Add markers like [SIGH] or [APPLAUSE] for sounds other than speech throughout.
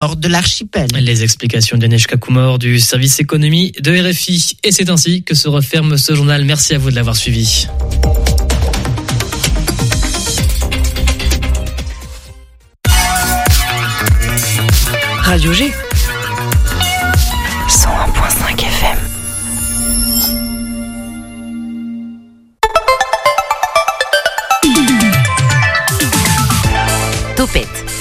hors de l'archipel. Les explications d'Anesh Kakumor du service économie de RFI. Et c'est ainsi que se referme ce journal. Merci à vous de l'avoir suivi. Radio G.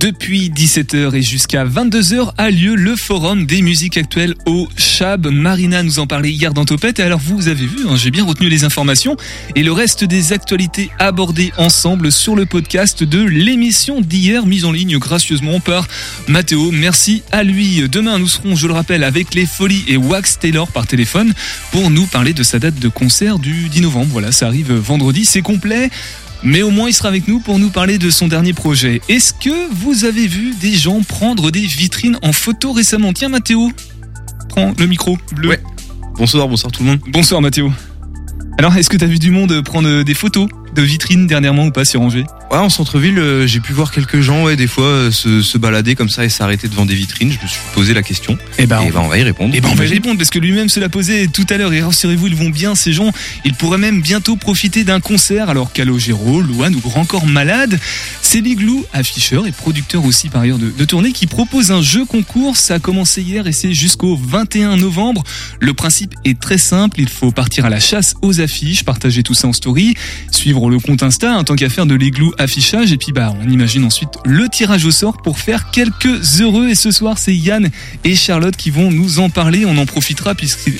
Depuis 17h et jusqu'à 22h a lieu le forum des musiques actuelles au Chab. Marina nous en parlait hier dans Topette. Et alors vous avez vu, hein, j'ai bien retenu les informations et le reste des actualités abordées ensemble sur le podcast de l'émission d'hier mise en ligne gracieusement par Mathéo. Merci à lui. Demain nous serons, je le rappelle, avec les Folies et Wax Taylor par téléphone pour nous parler de sa date de concert du 10 novembre. Voilà, ça arrive vendredi, c'est complet. Mais au moins, il sera avec nous pour nous parler de son dernier projet. Est-ce que vous avez vu des gens prendre des vitrines en photo récemment? Tiens, Mathéo, prends le micro bleu. Ouais. Bonsoir, bonsoir tout le monde. Bonsoir, Mathéo. Alors, est-ce que tu as vu du monde prendre des photos? De vitrines dernièrement ou pas sur Angers Ouais, en centre-ville, euh, j'ai pu voir quelques gens, ouais, des fois, euh, se, se balader comme ça et s'arrêter devant des vitrines. Je me suis posé la question. Eh ben, Et on- ben, on va y répondre. Eh ben on va y répondre parce que lui-même se l'a posé tout à l'heure. Et rassurez-vous ils vont bien ces gens. Ils pourraient même bientôt profiter d'un concert. Alors Calogero, Louane ou Grand Corps Malade c'est Liglou, afficheur et producteur aussi par ailleurs de, de tournée qui propose un jeu concours. Ça a commencé hier et c'est jusqu'au 21 novembre. Le principe est très simple. Il faut partir à la chasse aux affiches partager tout ça en story suivre le compte Insta en tant qu'affaire de l'Igloo affichage et puis bah on imagine ensuite le tirage au sort pour faire quelques heureux et ce soir c'est Yann et Charlotte qui vont nous en parler. On en profitera puisqu'ils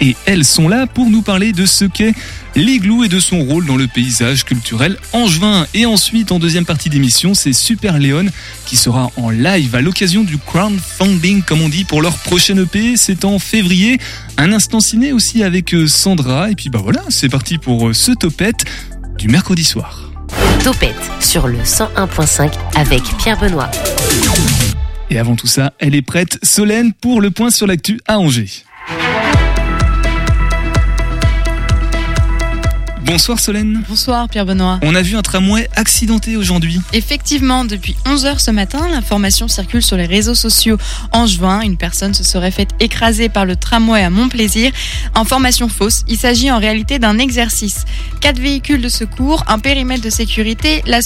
et elles sont là pour nous parler de ce qu'est l'igloo et de son rôle dans le paysage culturel angevin. Et ensuite, en deuxième partie d'émission, c'est Super Léon qui sera en live à l'occasion du crowdfunding, comme on dit, pour leur prochaine EP. C'est en février. Un instant ciné aussi avec euh, Sandra. Et puis bah voilà, c'est parti pour euh, ce topette du mercredi soir. Topette sur le 101.5 avec Pierre Benoît. Et avant tout ça, elle est prête, Solène, pour le point sur l'actu à Angers. Bonsoir Solène. Bonsoir Pierre Benoît. On a vu un tramway accidenté aujourd'hui. Effectivement, depuis 11h ce matin, l'information circule sur les réseaux sociaux angevins. Une personne se serait faite écraser par le tramway à Montplaisir. Information fausse, il s'agit en réalité d'un exercice. Quatre véhicules de secours, un périmètre de sécurité, la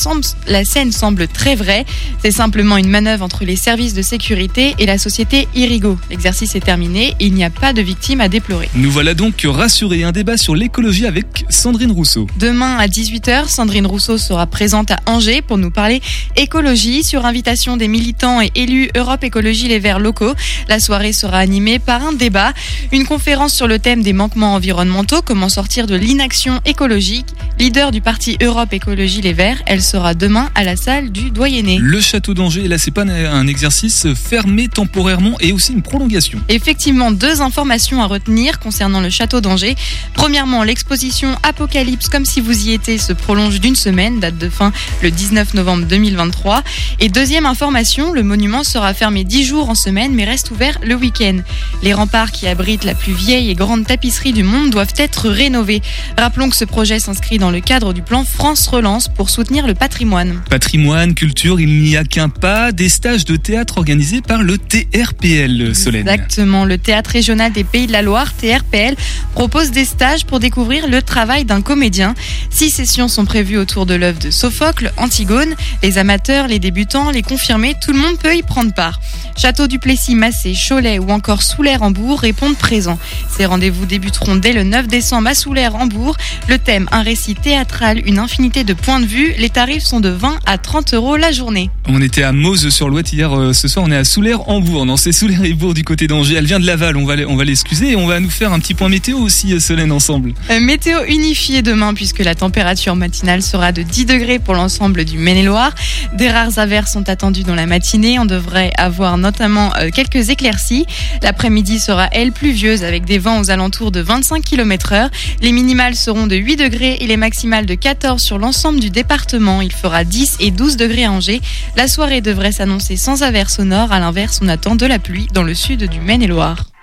scène semble très vraie. C'est simplement une manœuvre entre les services de sécurité et la société Irigo. L'exercice est terminé et il n'y a pas de victimes à déplorer. Nous voilà donc rassurés. Un débat sur l'écologie avec Sandrine Rousseau. Demain à 18h, Sandrine Rousseau sera présente à Angers pour nous parler écologie sur invitation des militants et élus Europe Écologie Les Verts locaux. La soirée sera animée par un débat, une conférence sur le thème des manquements environnementaux, comment sortir de l'inaction écologique. Leader du parti Europe Écologie Les Verts, elle sera demain à la salle du Doyenné. Le château d'Angers, là c'est pas un exercice fermé temporairement et aussi une prolongation. Effectivement, deux informations à retenir concernant le château d'Angers. Premièrement, l'exposition Apocalypse comme si vous y étiez se prolonge d'une semaine, date de fin le 19 novembre 2023. Et deuxième information, le monument sera fermé 10 jours en semaine mais reste ouvert le week-end. Les remparts qui abritent la plus vieille et grande tapisserie du monde doivent être rénovés. Rappelons que ce projet s'inscrit dans le cadre du plan France Relance pour soutenir le patrimoine. Patrimoine, culture, il n'y a qu'un pas. Des stages de théâtre organisés par le TRPL, Solène. Exactement. Le Théâtre régional des Pays de la Loire, TRPL, propose des stages pour découvrir le travail d'un comédien. Six sessions sont prévues autour de l'œuvre de Sophocle, Antigone. Les amateurs, les débutants, les confirmés, tout le monde peut y prendre part. Château du Plessis, Massé, Cholet ou encore Soulaire-Hambourg répondent présents. Ces rendez-vous débuteront dès le 9 décembre à Soulaire-Hambourg. Le thème, un récit théâtral, une infinité de points de vue. Les tarifs sont de 20 à 30 euros la journée. On était à Mose sur l'Ouette hier, euh, ce soir on est à Soulaire-Hambourg. Non, c'est Soulaire-et-Bourg du côté d'Angers. Elle vient de Laval, on va, on va l'excuser et on va nous faire un petit point météo aussi, euh, Solène, ensemble. Euh, Météo unifiée demain puisque la température matinale sera de 10 degrés pour l'ensemble du Maine-et-Loire. Des rares averses sont attendues dans la matinée. On devrait avoir notamment euh, quelques éclaircies. L'après-midi sera, elle, pluvieuse avec des vents aux alentours de 25 km heure. Les minimales seront de 8 degrés et les maximales de 14 sur l'ensemble du département. Il fera 10 et 12 degrés à Angers. La soirée devrait s'annoncer sans averse au nord. À l'inverse, on attend de la pluie dans le sud du Maine-et-Loire.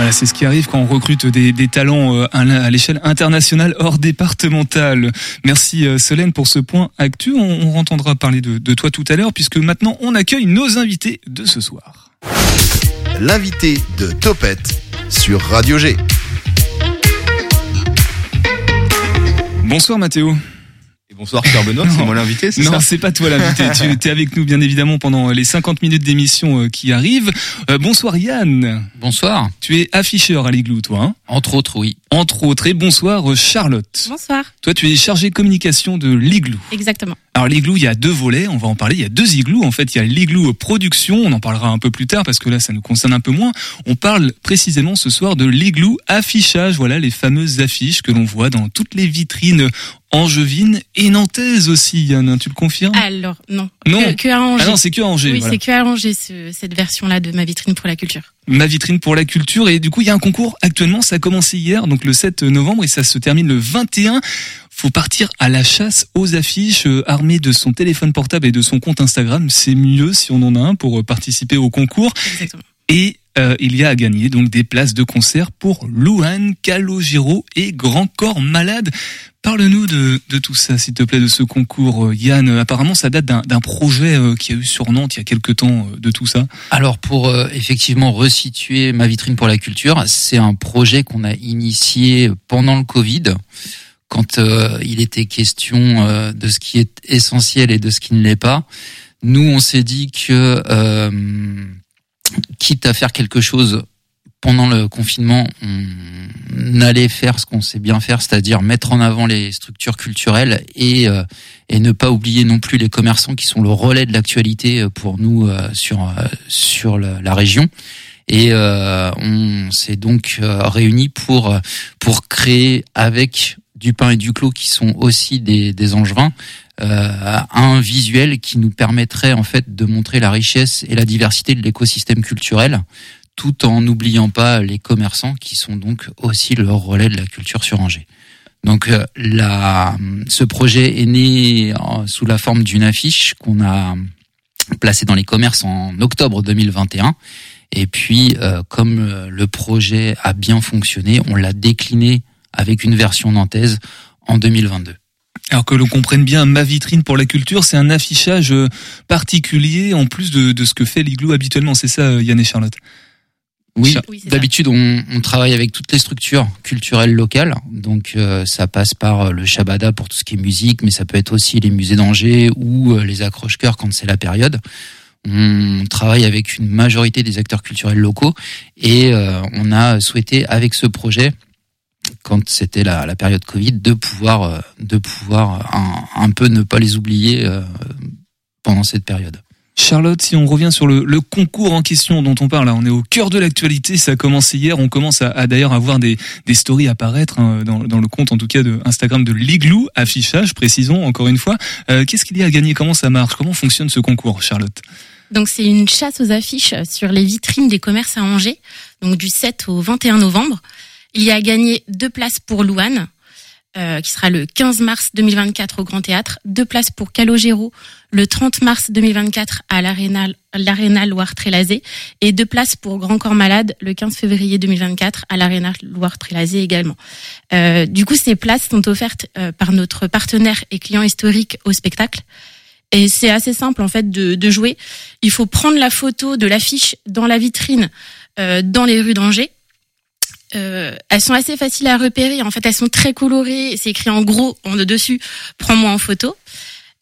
Voilà, c'est ce qui arrive quand on recrute des, des talents euh, à l'échelle internationale hors départementale. Merci euh, Solène pour ce point actu. On, on entendra parler de, de toi tout à l'heure puisque maintenant on accueille nos invités de ce soir. L'invité de Topette sur Radio G. Bonsoir Mathéo. Bonsoir Pierre Benoît, c'est moi l'invité, c'est Non, c'est pas toi l'invité. [LAUGHS] tu es avec nous bien évidemment pendant les 50 minutes d'émission euh, qui arrivent. Euh, bonsoir Yann. Bonsoir. Tu es afficheur à l'Igloo, toi. Hein Entre autres, oui. Entre autres. Et bonsoir euh, Charlotte. Bonsoir. Toi, tu es chargée communication de l'Igloo. Exactement. Alors l'igloo, il y a deux volets, on va en parler. Il y a deux igloos. En fait, il y a l'igloo production, on en parlera un peu plus tard parce que là, ça nous concerne un peu moins. On parle précisément ce soir de l'igloo affichage. Voilà les fameuses affiches que l'on voit dans toutes les vitrines angevines et nantaises aussi. Yann, tu le confirmes? Alors, non. Non. Que, que à Angers. Ah non, c'est que à Angers. oui, voilà. c'est que à Angers, ce- cette version-là de ma vitrine pour la culture. Ma vitrine pour la culture. Et du coup, il y a un concours actuellement. Ça a commencé hier, donc le 7 novembre, et ça se termine le 21. Faut partir à la chasse aux affiches, euh, armé de son téléphone portable et de son compte Instagram. C'est mieux si on en a un pour euh, participer au concours. Exactement. Et euh, il y a à gagner donc des places de concert pour Louane, Calogero et Grand Corps Malade. Parle-nous de, de tout ça, s'il te plaît, de ce concours, euh, Yann. Apparemment, ça date d'un projet euh, qui a eu sur Nantes il y a quelque temps euh, de tout ça. Alors pour euh, effectivement resituer ma vitrine pour la culture, c'est un projet qu'on a initié pendant le Covid, quand euh, il était question euh, de ce qui est essentiel et de ce qui ne l'est pas. Nous, on s'est dit que euh, quitte à faire quelque chose pendant le confinement, on allait faire ce qu'on sait bien faire, c'est-à-dire mettre en avant les structures culturelles et euh, et ne pas oublier non plus les commerçants qui sont le relais de l'actualité pour nous euh, sur euh, sur la, région. Et euh, on s'est donc euh, réunis pour pour créer avec du pain et du clos qui sont aussi des, des angevins euh, un visuel qui nous permettrait en fait de montrer la richesse et la diversité de l'écosystème culturel tout en n'oubliant pas les commerçants qui sont donc aussi le relais de la culture sur Angers. Donc euh, la, ce projet est né euh, sous la forme d'une affiche qu'on a placée dans les commerces en octobre 2021. Et puis, euh, comme le projet a bien fonctionné, on l'a décliné avec une version nantaise en 2022. Alors que l'on comprenne bien, ma vitrine pour la culture, c'est un affichage euh, particulier en plus de, de ce que fait l'igloo habituellement. C'est ça, euh, Yann et Charlotte? Oui, d'habitude on, on travaille avec toutes les structures culturelles locales, donc euh, ça passe par euh, le Shabada pour tout ce qui est musique, mais ça peut être aussi les musées d'Angers ou euh, les accroche-cœurs quand c'est la période. On travaille avec une majorité des acteurs culturels locaux et euh, on a souhaité avec ce projet, quand c'était la, la période Covid, de pouvoir euh, de pouvoir un, un peu ne pas les oublier euh, pendant cette période. Charlotte, si on revient sur le, le concours en question dont on parle, là, on est au cœur de l'actualité. Ça a commencé hier. On commence à, à d'ailleurs avoir des, des stories apparaître hein, dans, dans le compte, en tout cas de Instagram de l'Igloo affichage. Précisons encore une fois. Euh, Qu'est-ce qu'il y a à gagner? Comment ça marche? Comment fonctionne ce concours, Charlotte? Donc, c'est une chasse aux affiches sur les vitrines des commerces à Angers, donc du 7 au 21 novembre. Il y a à gagner deux places pour Louane, euh, qui sera le 15 mars 2024 au Grand Théâtre, deux places pour Calogero le 30 mars 2024 à l'Arena Loire-Trélazé et deux places pour Grand Corps Malade le 15 février 2024 à l'Arena Loire-Trélazé également. Euh, du coup, ces places sont offertes euh, par notre partenaire et client historique au spectacle. Et c'est assez simple en fait de, de jouer. Il faut prendre la photo de l'affiche dans la vitrine euh, dans les rues d'Angers. Euh, elles sont assez faciles à repérer. En fait, elles sont très colorées. C'est écrit en gros en dessus. Prends-moi en photo.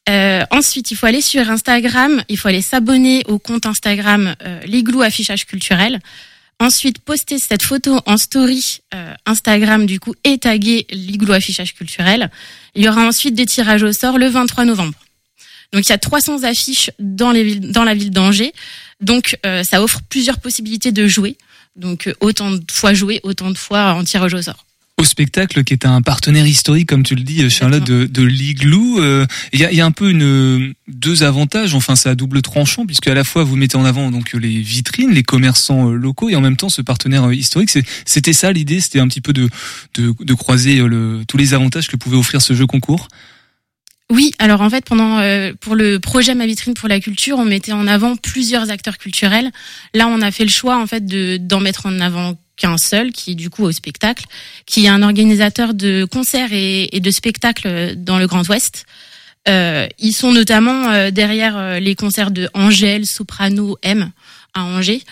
Euh, ensuite, il faut aller sur Instagram. Il faut aller s'abonner au compte Instagram euh, l'Igloo affichage culturel. Ensuite, poster cette photo en story euh, Instagram du coup et taguer l'Igloo affichage culturel. Il y aura ensuite des tirages au sort le 23 novembre. Donc il y a 300 affiches dans, les villes, dans la ville d'Angers. Donc euh, ça offre plusieurs possibilités de jouer. Donc euh, autant de fois jouer, autant de fois en tirage au sort. Au spectacle, qui est un partenaire historique, comme tu le dis, Charlotte, de, de l'Igloo, euh, il y, a, y a un peu une, deux avantages. Enfin, c'est à double tranchant, puisque à la fois vous mettez en avant donc les vitrines, les commerçants euh, locaux, et en même temps ce partenaire euh, historique. C'était ça l'idée, c'était un petit peu de, de, de croiser euh, le, tous les avantages que pouvait offrir ce jeu concours. Oui, alors en fait, pendant euh, pour le projet Ma vitrine pour la culture, on mettait en avant plusieurs acteurs culturels. Là, on a fait le choix en fait de d'en mettre en avant qu'un seul, qui est du coup au spectacle, qui est un organisateur de concerts et, de spectacles dans le Grand Ouest. Euh, ils sont notamment euh, derrière euh, les concerts de Angèle, Soprano, M à Angers.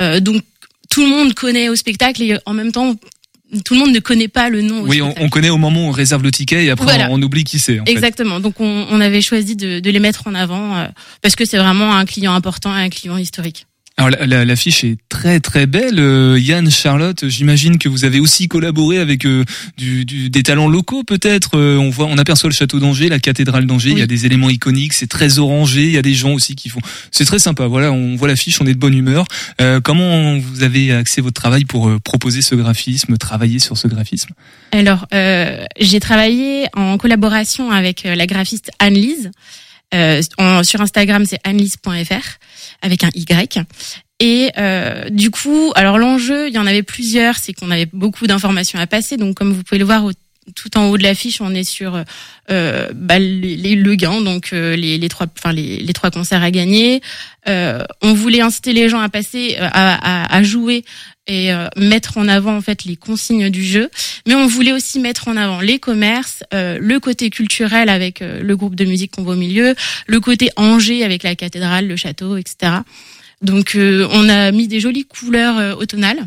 Euh, donc tout le monde connaît au spectacle et en même temps tout le monde ne connaît pas le nom. Oui, on, connaît au moment où on réserve le ticket et après Voilà. on, on oublie qui c'est. fait. Exactement. Donc on, on avait choisi de, de les mettre en avant euh, parce que c'est vraiment un client important et un client historique. Alors la- la- l'affiche est très très belle. Euh, Yann, Charlotte, j'imagine que vous avez aussi collaboré avec euh, du, du- des talents locaux peut-être. Euh, on voit, on aperçoit le château d'Angers, la cathédrale d'Angers. Il y a des éléments iconiques. C'est très orangé. Il y a des gens aussi qui font. C'est très sympa. Voilà, on voit l'affiche, on est de bonne humeur. Euh, comment vous avez axé votre travail pour euh, proposer ce graphisme, travailler sur ce graphisme? Alors, euh, j'ai travaillé en collaboration avec la graphiste Anne-Lise. Euh, en- sur Instagram, c'est annelise.fr avec un Y. Et euh, du coup, alors l'enjeu, il y en avait plusieurs, c'est qu'on avait beaucoup d'informations à passer. Donc, comme vous pouvez le voir au- tout en haut de l'affiche, on est sur euh, bah, les, les- le gain, donc euh, les, les trois, enfin les, les trois concerts à gagner. Euh, on voulait inciter les gens à passer, euh, à, à, à jouer et euh, mettre en avant en fait les consignes du jeu, mais on voulait aussi mettre en avant les commerces, euh, le côté culturel avec euh, le groupe de musique qu'on voit au milieu, le côté Angers avec la cathédrale, le château, etc. Donc euh, on a mis des jolies couleurs euh, automnales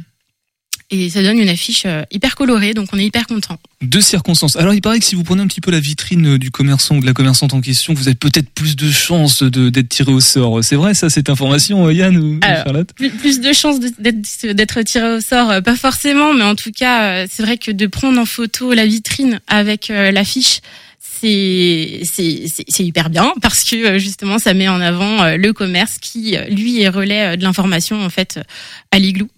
et ça donne une affiche euh, hyper colorée, donc on est hyper content. Deux circonstances. Alors il paraît que si vous prenez un petit peu la vitrine euh, du commerçant ou de la commerçante en question, vous avez peut-être plus de chances de- d'être tiré au sort. C'est vrai ça, cette information, euh, Yann ou Alors, Charlotte plus, de chances d'être d'être tiré au sort, pas forcément, mais en tout cas, c'est vrai que de prendre en photo la vitrine avec l'affiche, c'est hyper bien parce que euh, justement, ça met en avant euh, le commerce qui, euh, lui, est relais de l'information en fait à l'igloo.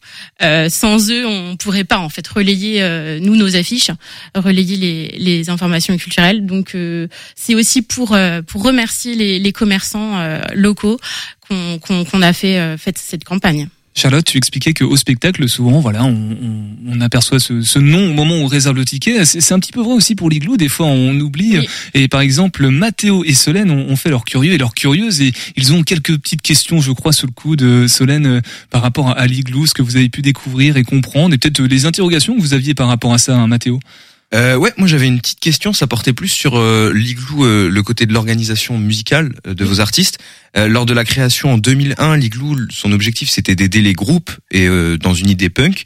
Euh, sans eux, on pourrait pas en fait relayer euh, nous nos affiches, relayer les les informations culturelles. Donc euh, c'est aussi pour pour remercier les les commerçants locaux qu'on a fait fait cette campagne. Charlotte, tu expliquais qu'au spectacle, souvent, voilà, on, on, on aperçoit ce, ce nom au moment où on réserve le ticket. C'est un petit peu vrai aussi pour l'igloo. Des fois, on oublie. Oui. Et par exemple, Mathéo et Solène ont, ont fait leur curieux et leur curieuse et ils ont quelques petites questions, je crois, sous le coup de Solène euh, par rapport à, à l'igloo, ce que vous avez pu découvrir et comprendre, et peut-être euh, les interrogations que vous aviez par rapport à ça, hein, Mathéo. Euh, ouais, moi j'avais une petite question, ça portait plus sur euh, l'igloo, euh, le côté de l'organisation musicale euh, de vos artistes. Euh, lors de la création en 2001, l'igloo, son objectif c'était d'aider les groupes et euh, dans une idée punk.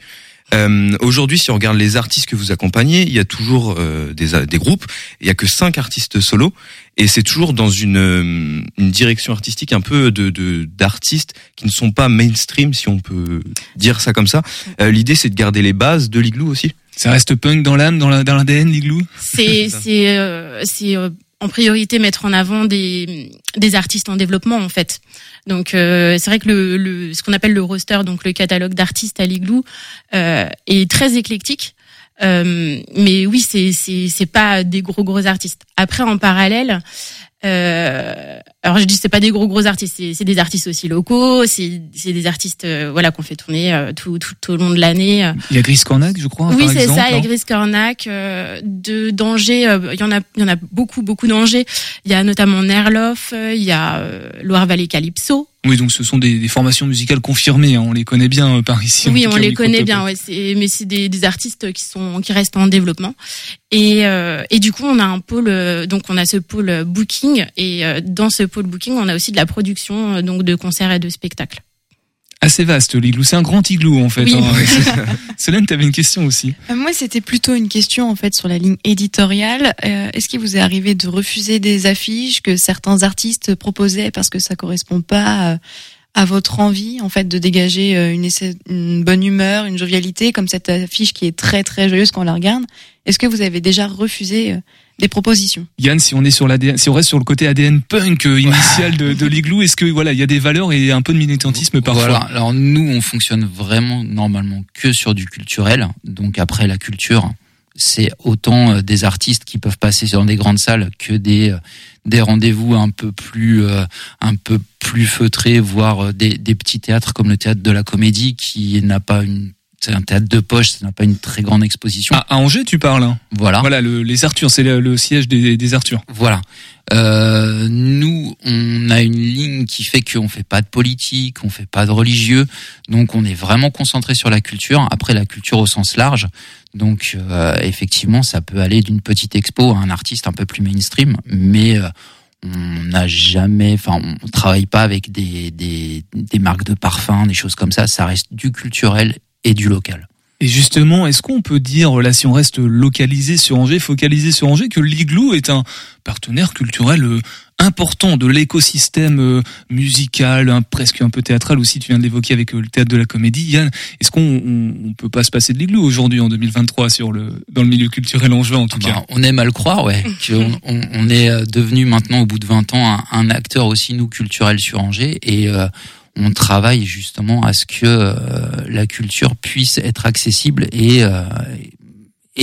Euh, Aujourd'hui, si on regarde les artistes que vous accompagnez, il y a toujours euh, des, des groupes, il y a que cinq artistes solo, et c'est toujours dans une, une direction artistique un peu de de- d'artistes qui ne sont pas mainstream, si on peut dire ça comme ça. Euh, L'idée, c'est de garder les bases de l'igloo aussi. Ça reste punk dans l'âme, dans la- dans l'ADN, l'igloo C'est [LAUGHS] c'est euh, c'est euh, en priorité mettre en avant des des artistes en développement en fait. Donc euh, c'est vrai que le, le ce qu'on appelle le roster, donc le catalogue d'artistes à l'igloo, euh, est très éclectique. Euh, mais oui, c'est c'est c'est pas des gros gros artistes. Après, en parallèle, euh, alors je dis c'est pas des gros gros artistes, c'est des artistes aussi locaux, c'est c'est des artistes euh, voilà qu'on fait tourner euh, tout tout au long de l'année. euh, Il y a Gris Cornac, je crois. oui, c'est ça. Il y a. Gris Cornac, euh, de Danger. euh, Il y en a, il y en a beaucoup, beaucoup d'Angers. Il y a notamment Nerloff. Il y a euh, Loire Valley Calypso. Oui, donc ce sont des, des formations musicales confirmées. hein, On les connaît bien euh, par ici. oui, on cas, les connaît bien. Ouais, mais c'est des, des artistes qui sont, qui restent en développement. Et, euh, et du coup, on a un pôle. euh, Donc, on a ce pôle booking. Et euh, dans ce pôle booking, on a aussi de la production, euh, donc de concerts et de spectacles. Assez vaste, l'igloo. C'est un grand igloo, en fait. Oui. hein. [LAUGHS] [LAUGHS] Solène, tu avais une question aussi. Euh, Moi, c'était plutôt une question en fait sur la ligne éditoriale. Euh, Est-ce qu'il vous est arrivé de refuser des affiches que certains artistes proposaient parce que ça correspond pas à votre envie en fait de dégager une, une bonne humeur, une jovialité comme cette affiche qui est très très joyeuse quand on la regarde? Est-ce que vous avez déjà refusé euh, des propositions Yann, si on est sur l'ADN, si on reste sur le côté ADN punk euh, initial de, de [LAUGHS] l'igloo, est-ce que voilà, il y a des valeurs et un peu de militantisme parfois Voilà. Alors nous, on fonctionne vraiment normalement que sur du culturel. Donc après la culture, c'est autant euh, des artistes qui peuvent passer dans des grandes salles que des euh, des rendez-vous un peu plus euh, un peu plus feutrés, voire des, des petits théâtres comme le théâtre de la Comédie qui n'a pas une c'est un théâtre de poche, ça n'a pas une très grande exposition. Ah, à Angers, tu parles. hein. Voilà. Voilà, le- les Arthurs, c'est le, le siège des, des Arthurs. Voilà. Euh, nous, on a une ligne qui fait qu'on fait pas de politique, on fait pas de religieux, donc on est vraiment concentré sur la culture. Après, la culture au sens large. Donc, euh, effectivement, ça peut aller d'une petite expo à un artiste un peu plus mainstream, mais euh, on n'a jamais, enfin, on travaille pas avec des, des, des marques de parfum, des choses comme ça. Ça reste du culturel et du local. Et justement, est-ce qu'on peut dire, là, si on reste localisé sur Angers, focalisé sur Angers, que l'Igloo est un partenaire culturel euh, important de l'écosystème euh, musical, hein, presque un peu théâtral aussi, tu viens de l'évoquer avec euh, le théâtre de la comédie. Yann, est-ce qu'on on, on peut pas se passer de l'Igloo aujourd'hui, en 2023, sur le, dans le milieu culturel angevin, en tout Ben, cas? on aime à le croire, ouais. [LAUGHS] on, on est devenu maintenant, au bout de 20 ans, un, un acteur aussi, nous, culturel sur Angers. Et euh, on travaille justement à ce que euh, la culture puisse être accessible et, euh,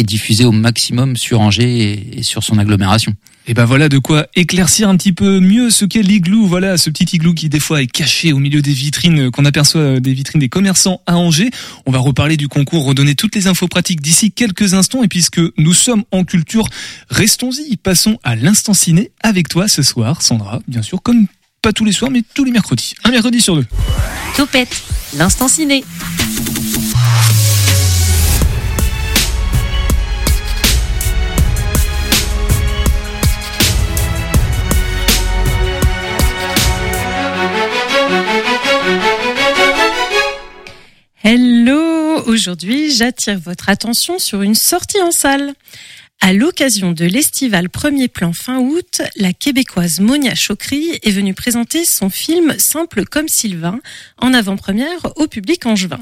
diffusée au maximum sur Angers et, et sur son agglomération. Et ben voilà de quoi éclaircir un petit peu mieux ce qu'est l'igloo. Voilà, ce petit igloo qui des fois est caché au milieu des vitrines euh, qu'on aperçoit euh, des vitrines des commerçants à Angers. On va reparler du concours, redonner toutes les infos pratiques d'ici quelques instants. Et puisque nous sommes en culture, restons-y. Passons à l'instant ciné avec toi ce soir, Sandra. Bien sûr, comme pas tous les soirs, mais tous les mercredis. Un mercredi sur deux. Topette, l'instant ciné. Hello Aujourd'hui, j'attire votre attention sur une sortie en salle. À l'occasion de l'estival Premier Plan fin août, la québécoise Monia Chokri est venue présenter son film Simple comme Sylvain en avant-première au public angevin.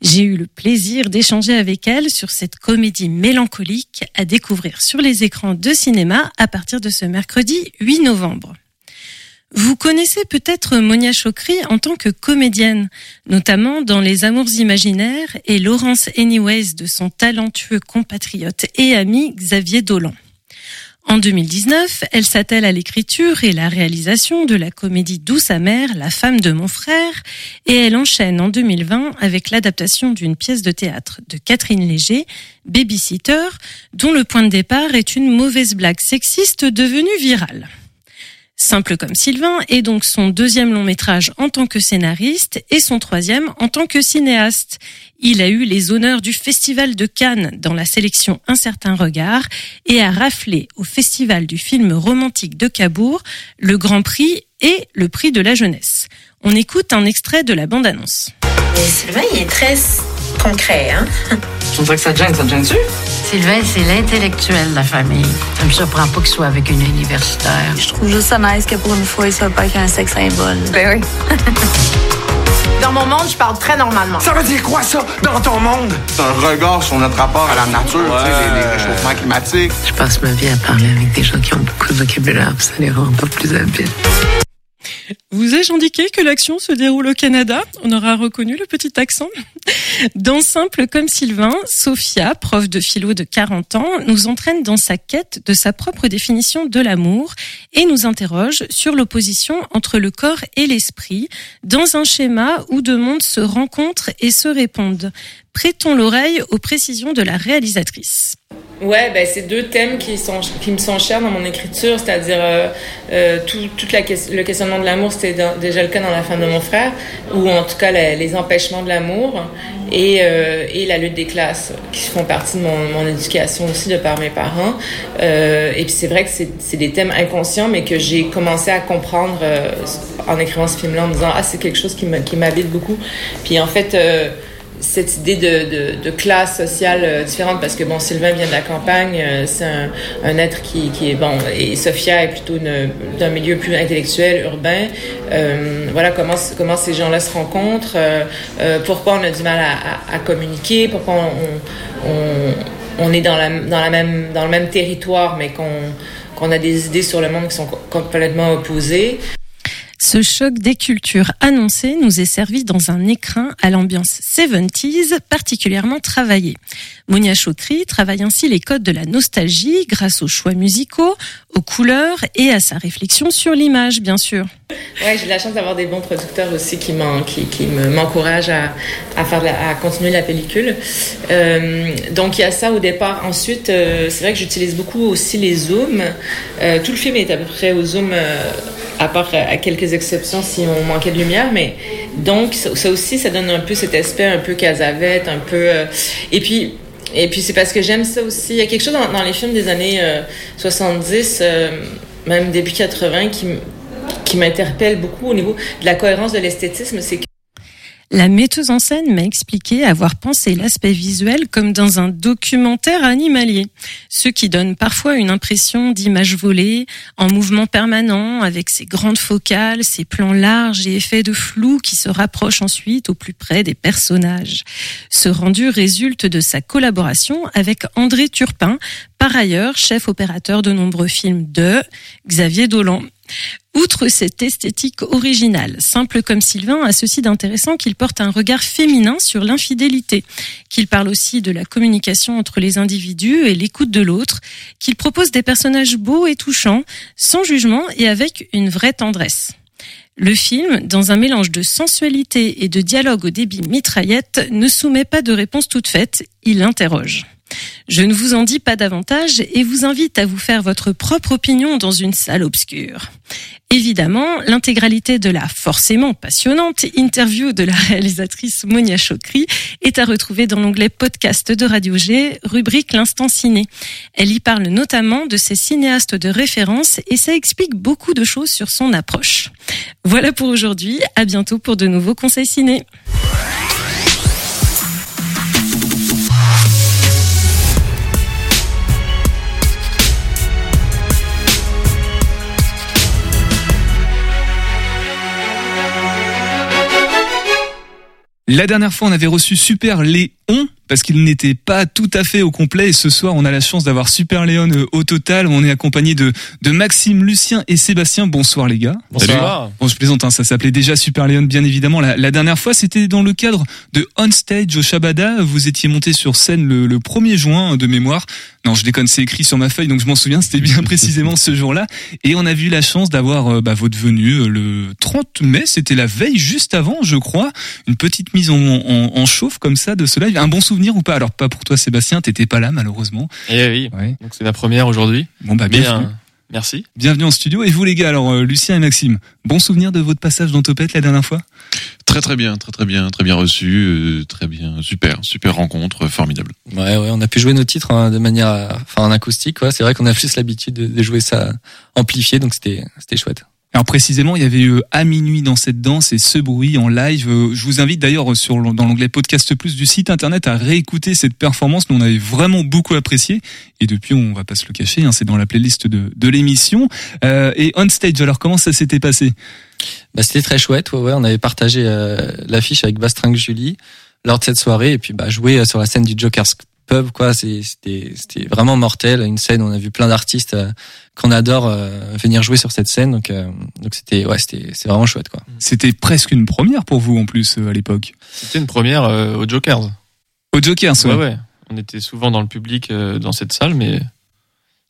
J'ai eu le plaisir d'échanger avec elle sur cette comédie mélancolique à découvrir sur les écrans de cinéma à partir de ce mercredi 8 novembre. Vous connaissez peut-être Monia Chokri en tant que comédienne, notamment dans Les Amours imaginaires et Laurence Anyways de son talentueux compatriote et ami Xavier Dolan. En 2019, elle s'attelle à l'écriture et la réalisation de la comédie Douce amère, La femme de mon frère, et elle enchaîne en 2020 avec l'adaptation d'une pièce de théâtre de Catherine Léger, Babysitter, dont le point de départ est une mauvaise blague sexiste devenue virale. Simple comme Sylvain est donc son deuxième long métrage en tant que scénariste et son troisième en tant que cinéaste. Il a eu les honneurs du Festival de Cannes dans la sélection Un certain regard et a raflé au Festival du film romantique de Cabourg le Grand Prix et le Prix de la jeunesse. On écoute un extrait de la bande-annonce. Sylvain, est très concret, hein? Je dirais que ça te gêne, ça te gêne-tu? Sylvain, c'est l'intellectuel de la famille. Ça me surprend pas qu'il soit avec une universitaire. Je trouve juste ça nice que pour une fois, il soit pas qu'un sexe symbole. Ben oui. [LAUGHS] Dans mon monde, je parle très normalement. Ça veut dire quoi, ça, dans ton monde? C'est un regard sur notre rapport à la nature, tu sais, les, les réchauffements climatiques. Je passe ma vie à parler avec des gens qui ont beaucoup de vocabulaire, puis ça les rend pas plus habiles. Vous ai-je indiqué que l'action se déroule au Canada? On aura reconnu le petit accent. Dans Simple comme Sylvain, Sophia, prof de philo de 40 ans, nous entraîne dans sa quête de sa propre définition de l'amour et nous interroge sur l'opposition entre le corps et l'esprit dans un schéma où deux mondes se rencontrent et se répondent. Prêtons l'oreille aux précisions de la réalisatrice. Ouais, ben c'est deux thèmes qui me sont chers dans mon écriture, c'est-à-dire euh, euh, tout le questionnement de l'amour, c'était déjà le cas dans la femme de mon frère, ou en tout cas les, empêchements de l'amour et euh, et la lutte des classes qui font partie de mon, éducation aussi de par mes parents. Et puis c'est vrai que c'est des thèmes inconscients, mais que j'ai commencé à comprendre en écrivant ce film-là, en me disant ah c'est quelque chose qui m'habite beaucoup. Puis en fait cette idée de, de, de classe sociale euh, différente parce que bon Sylvain vient de la campagne euh, c'est un, un être qui, qui est bon et Sophia est plutôt d'un milieu plus intellectuel urbain. Euh, voilà comment comment ces gens-là se rencontrent euh, euh, pourquoi on a du mal à, à, à communiquer pourquoi on, on, on est dans la dans la même dans le même territoire mais qu'on qu'on a des idées sur le monde qui sont co- complètement opposées Ce choc des cultures annoncé nous est servi dans un écrin à l'ambiance 70s particulièrement travaillé. Monia Chokri travaille ainsi les codes de la nostalgie grâce aux choix musicaux, aux couleurs et à sa réflexion sur l'image, bien sûr. Ouais, j'ai la chance d'avoir des bons producteurs aussi qui, m'en- qui, qui me- m'encouragent à, continuer la pellicule. Euh, donc il y a ça au départ. Ensuite, euh, c'est vrai que j'utilise beaucoup aussi les zooms. Euh, tout le film est à peu près au zoom, à part à quelques exceptions si on manquait de lumière. Mais donc ça, aussi, ça donne un peu cet aspect un peu casavette, un peu. euh, et puis. Et puis c'est parce que j'aime ça aussi. Il y a quelque chose dans, les films des années euh, 70, euh, même début 80, qui, qui m'interpelle beaucoup au niveau de la cohérence de l'esthétisme. C'est que La metteuse en scène m'a expliqué avoir pensé l'aspect visuel comme dans un documentaire animalier, ce qui donne parfois une impression d'image volée, en mouvement permanent, avec ses grandes focales, ses plans larges et effets de flou qui se rapprochent ensuite au plus près des personnages. Ce rendu résulte de sa collaboration avec André Turpin, par ailleurs chef opérateur de nombreux films de Xavier Dolan. Outre cette esthétique originale, simple comme Sylvain a ceci d'intéressant qu'il porte un regard féminin sur l'infidélité, qu'il parle aussi de la communication entre les individus et l'écoute de l'autre, qu'il propose des personnages beaux et touchants, sans jugement et avec une vraie tendresse. Le film, dans un mélange de sensualité et de dialogue au débit mitraillette, ne soumet pas de réponse toute faite, il interroge. Je ne vous en dis pas davantage et vous invite à vous faire votre propre opinion dans une salle obscure. Évidemment, l'intégralité de la forcément passionnante interview de la réalisatrice Monia Chokri est à retrouver dans l'onglet podcast de Radio G, rubrique L'instant ciné. Elle y parle notamment de ses cinéastes de référence et ça explique beaucoup de choses sur son approche. Voilà pour aujourd'hui, à bientôt pour de nouveaux conseils ciné. La dernière fois, on avait reçu Super Léon parce qu'il n'était pas tout à fait au complet. Et ce soir, on a la chance d'avoir Super Léon euh, au total. On est accompagné de, de Maxime, Lucien et Sébastien. Bonsoir les gars. Bonsoir. Bon, je plaisante, hein, ça s'appelait déjà Super Léon, bien évidemment. La, la dernière fois, c'était dans le cadre de On Stage au Shabada. Vous étiez monté sur scène le, le 1er juin de mémoire. Non, je déconne, c'est écrit sur ma feuille, donc je m'en souviens, c'était bien [LAUGHS] précisément ce jour-là. Et on a vu la chance d'avoir euh, bah, votre venue euh, le 30 mai, c'était la veille, juste avant, je crois. Une petite mise en, en, en chauffe comme ça de ce live. Un bon souvenir ou pas? Alors pas pour toi Sébastien, t'étais pas là malheureusement. Eh oui, donc c'est la première aujourd'hui. Bon bah Mais, bienvenue. euh, merci. Bienvenue en studio. Et vous les gars, alors euh, Lucien et Maxime, bon souvenir de votre passage dans Topette la dernière fois? Très très bien, très très bien, très bien reçu, euh, très bien, super, super rencontre, euh, formidable. Ouais, ouais, on a pu jouer nos titres hein, de manière, enfin en acoustique. Ouais, c'est vrai qu'on a plus l'habitude de, de jouer ça amplifié, donc c'était, c'était chouette. Alors précisément, il y avait eu à minuit dans cette danse et ce bruit en live. Euh, Je vous invite d'ailleurs sur dans l'onglet podcast plus du site internet à réécouter cette performance. Nous on avait vraiment beaucoup apprécié et depuis on va pas se le cacher, hein, c'est dans la playlist de, de l'émission. Euh, et on stage, alors comment ça s'était passé? Bah, c'était très chouette. Ouais, ouais, on avait partagé euh, l'affiche avec Bastringue Julie lors de cette soirée et puis bah jouer sur la scène du Joker's Pub, quoi. C'était, c'était vraiment mortel. Une scène où on a vu plein d'artistes euh, qu'on adore euh, venir jouer sur cette scène. Donc, euh, donc c'était, ouais, c'était, c'est vraiment chouette, quoi. C'était presque une première pour vous en plus euh, à l'époque. C'était une première euh, au Jokers. Au Jokers, Ouais, ouais. ouais. On était souvent dans le public euh, dans cette salle, mais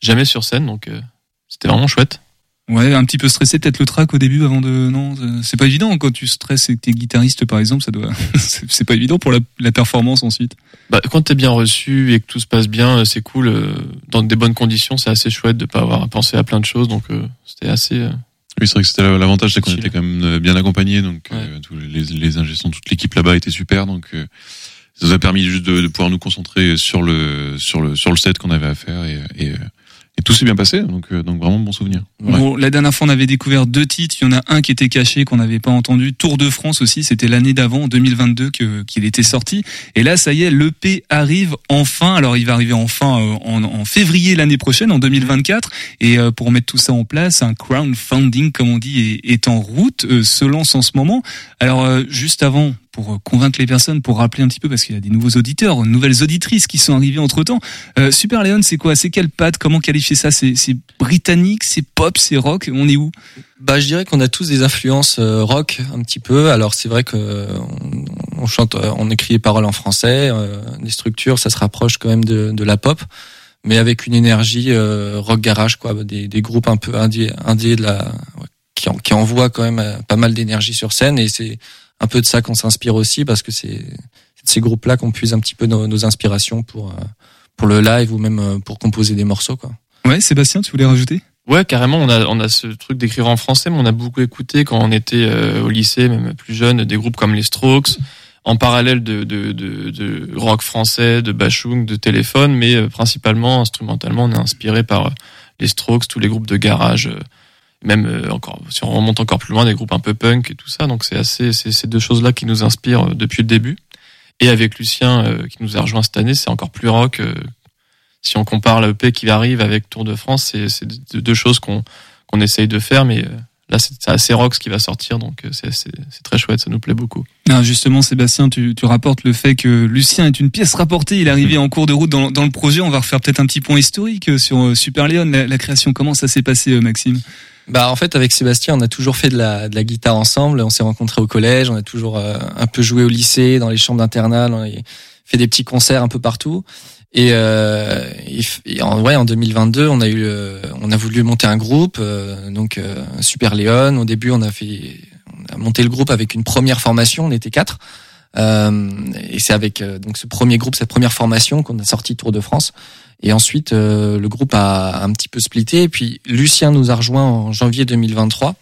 jamais sur scène, donc euh, c'était vraiment chouette. Ouais, un petit peu stressé peut-être le track au début avant de non, euh, c'est pas évident quand tu stresses et que t'es guitariste par exemple, ça doit [LAUGHS] c'est pas évident pour la, la performance ensuite. Bah, quand t'es bien reçu et que tout se passe bien, euh, c'est cool. euh, Dans des bonnes conditions, c'est assez chouette de pas avoir à penser à plein de choses, donc euh, c'était assez. euh, Oui, c'est vrai que c'était la- l'avantage, c'est qu'on était quand même bien accompagnés, donc euh, tous les, les ingé sons, toute l'équipe là-bas était super, donc euh, ça nous a permis juste de, de pouvoir nous concentrer sur le sur le sur le set qu'on avait à faire et, et, euh, et tout s'est bien passé, donc euh, donc vraiment bon souvenir. Bon, la dernière fois on avait découvert deux titres, il y en a un qui était caché qu'on n'avait pas entendu, Tour de France aussi, c'était l'année d'avant, en 2022 que qu'il était sorti. Et là ça y est, l'EP arrive enfin. Alors il va arriver enfin euh, en, en février l'année prochaine, en 2024. Et euh, pour mettre tout ça en place, un crowdfunding comme on dit est, est en route, euh, se lance en ce moment. Alors euh, juste avant pour euh, convaincre les personnes, pour rappeler un petit peu, parce qu'il y a des nouveaux auditeurs, nouvelles auditrices qui sont arrivées entre temps. Euh, Super Leon, c'est quoi? C'est quelle patte? Comment qualifier ça? C'est britannique, c'est pop, c'est rock? On est où? Bah, je dirais qu'on a tous des influences euh, rock un petit peu. Alors c'est vrai que euh, on, on chante, euh, on écrit les paroles en français, euh, les structures, ça se rapproche quand même de, de la pop, mais avec une énergie euh, rock garage, quoi, des, des groupes un peu indés, indés de la, qui, en- qui envoient quand même euh, pas mal d'énergie sur scène, et c'est un peu de ça qu'on s'inspire aussi, parce que c'est c'est de ces groupes-là qu'on puise un petit peu nos, nos inspirations pour euh, pour le live ou même euh, pour composer des morceaux, quoi. Ouais, Sébastien, tu voulais rajouter? Ouais, carrément, on a, on a ce truc d'écrire en français, mais on a beaucoup écouté quand on était euh, au lycée, même plus jeune, des groupes comme les Strokes, en parallèle de, de, de, de rock français, de Bachung, de téléphone, mais euh, principalement, instrumentalement, on est inspiré par euh, les Strokes, tous les groupes de garage, euh, même euh, encore, si on remonte encore plus loin, des groupes un peu punk et tout ça, donc c'est assez, c'est ces deux choses-là qui nous inspirent euh, depuis le début. Et avec Lucien, euh, qui nous a rejoint cette année, c'est encore plus rock, euh, si on compare l'EP qui arrive avec Tour de France, c'est deux choses qu'on qu'on essaye de faire, mais euh, là c'est assez rock ce qui va sortir, donc euh, c'est très chouette, ça nous plaît beaucoup. Non, justement, Sébastien, tu, tu rapportes le fait que Lucien est une pièce rapportée. Il est arrivé en cours de route dans, dans le projet. On va refaire peut-être un petit point historique sur Super Leon, la, création. Comment ça s'est passé, Maxime? Bah en fait avec Sébastien on a toujours fait de la, de la guitare ensemble, on s'est rencontrés au collège, on a toujours euh, un peu joué au lycée, dans les chambres d'internat, on a fait des petits concerts un peu partout. Et, euh, et en, ouais, en 2022, on a eu, euh, on a voulu monter un groupe, euh, donc euh, Super Léon. Au début, on a fait, on a monté le groupe avec une première formation, on était quatre. Euh, et c'est avec donc ce premier groupe, cette première formation qu'on a sorti Tour de France. Et ensuite, euh, le groupe a un petit peu splitté. Et puis Lucien nous a rejoint en janvier 2023.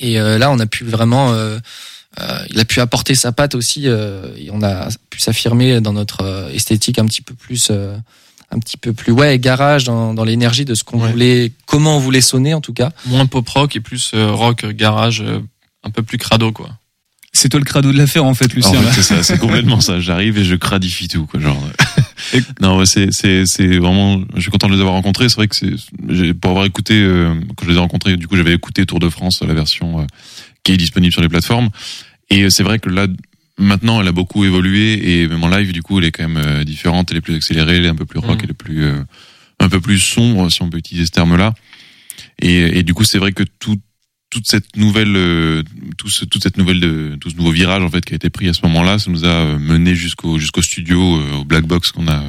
Et euh, là, on a pu vraiment, euh, euh, il a pu apporter sa patte aussi. euh, et on a pu s'affirmer dans notre euh, esthétique un petit peu plus, euh, un petit peu plus ouais garage dans, dans l'énergie de ce qu'on voulait, comment on voulait sonner en tout cas. Moins pop rock et plus euh, rock garage, euh, un peu plus crado quoi. C'est toi le crado de l'affaire, en fait, Lucien. En fait, c'est ça, c'est complètement [LAUGHS] ça. J'arrive et je cradifie tout, quoi, genre. Non, c'est, c'est, c'est vraiment, je suis content de les avoir rencontrés. C'est vrai que c'est, pour avoir écouté, euh, quand je les ai rencontrés, du coup, j'avais écouté Tour de France, la version euh, qui est disponible sur les plateformes. Et euh, c'est vrai que là, maintenant, elle a beaucoup évolué et même en live, du coup, elle est quand même euh, différente. Elle est plus accélérée, elle est un peu plus rock, elle est plus, euh, un peu plus sombre, si on peut utiliser ce terme-là. Et, et du coup, c'est vrai que tout, toute cette nouvelle, euh, tout ce, toute cette nouvelle, de, tout ce nouveau virage en fait qui a été pris à ce moment-là, ça nous a euh, mené jusqu'au jusqu'au studio, euh, au Black Box qu'on a,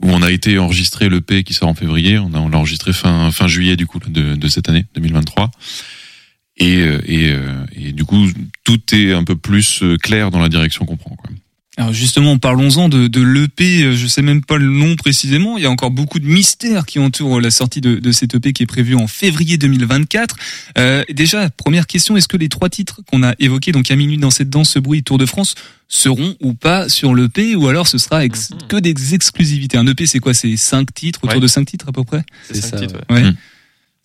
où on a été enregistré le P qui sort en février. On a, on l'a enregistré fin fin juillet du coup de, de cette année 2023. Et, euh, et, euh, et du coup, tout est un peu plus clair dans la direction qu'on prend. Quoi. Alors justement, parlons-en de, de l'EP. euh, Je sais même pas le nom précisément. Il y a encore beaucoup de mystères qui entourent la sortie de, de cet EP qui est prévu en février 2024. Euh, déjà, première question est-ce que les trois titres qu'on a évoqués, donc à minute dans cette danse, ce bruit, Tour de France, seront ou pas sur l'EP ou alors ce sera ex- que des exclusivités? Un EP, c'est quoi? C'est cinq titres, autour Ouais. de cinq titres à peu près? C'est cinq titres, Ouais. ouais.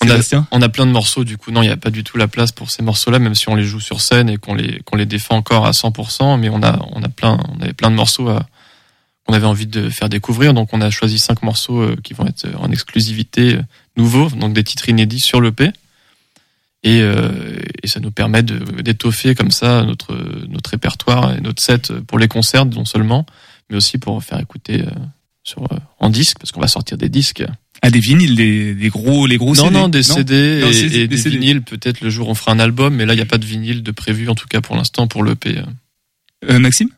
On a, Sébastien on a plein de morceaux, du coup, non, il n'y a pas du tout la place pour ces morceaux-là, même si on les joue sur scène et qu'on les, qu'on les défend encore à 100%, mais on a, on a plein, on avait plein de morceaux à- qu'on avait envie de faire découvrir, donc on a choisi cinq morceaux euh, qui vont être en exclusivité euh, nouveaux, donc des titres inédits sur l'EP. Et, euh, et ça nous permet d'étoffer comme ça notre, notre répertoire et notre set pour les concerts, non seulement, mais aussi pour faire écouter euh, sur, euh, en disque, parce qu'on va sortir des disques. Ah, des vinyles, des, des gros, les gros Non, CD non, des CD Non, et, des des CD. vinyles. Peut-être le jour on fera un album, mais là il n'y a pas de vinyle de prévu, en tout cas pour l'instant pour l'EP. Euh, Maxime?